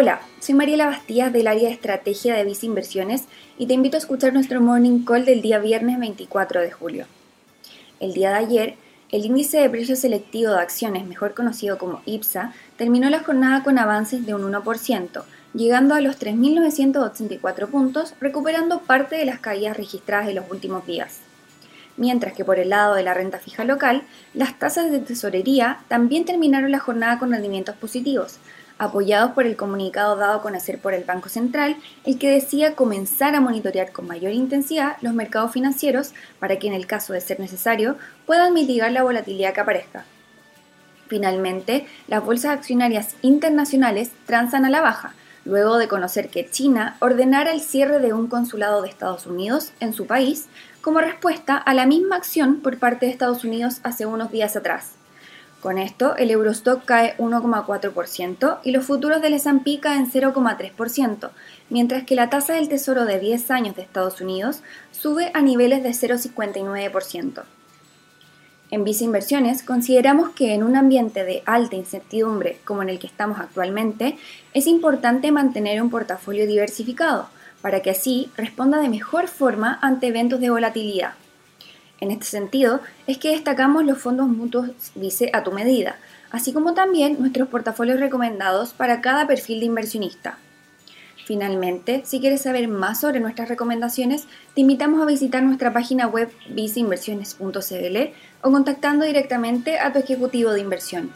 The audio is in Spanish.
Hola, soy Mariela Bastías del área de estrategia de Visa Inversiones y te invito a escuchar nuestro morning call del día viernes 24 de julio. El día de ayer, el índice de precio selectivo de acciones, mejor conocido como IPSA, terminó la jornada con avances de un 1%, llegando a los 3.984 puntos, recuperando parte de las caídas registradas en los últimos días. Mientras que por el lado de la renta fija local, las tasas de tesorería también terminaron la jornada con rendimientos positivos, apoyados por el comunicado dado a conocer por el Banco Central, el que decía comenzar a monitorear con mayor intensidad los mercados financieros para que en el caso de ser necesario puedan mitigar la volatilidad que aparezca. Finalmente, las bolsas accionarias internacionales transan a la baja, luego de conocer que China ordenara el cierre de un consulado de Estados Unidos en su país como respuesta a la misma acción por parte de Estados Unidos hace unos días atrás. Con esto, el Eurostock cae 1,4% y los futuros del S&P caen 0,3%, mientras que la tasa del Tesoro de 10 años de Estados Unidos sube a niveles de 0,59%. En Visa Inversiones consideramos que en un ambiente de alta incertidumbre como en el que estamos actualmente, es importante mantener un portafolio diversificado para que así responda de mejor forma ante eventos de volatilidad. En este sentido, es que destacamos los fondos mutuos Vice a tu medida, así como también nuestros portafolios recomendados para cada perfil de inversionista. Finalmente, si quieres saber más sobre nuestras recomendaciones, te invitamos a visitar nuestra página web viceinversiones.cl o contactando directamente a tu ejecutivo de inversión.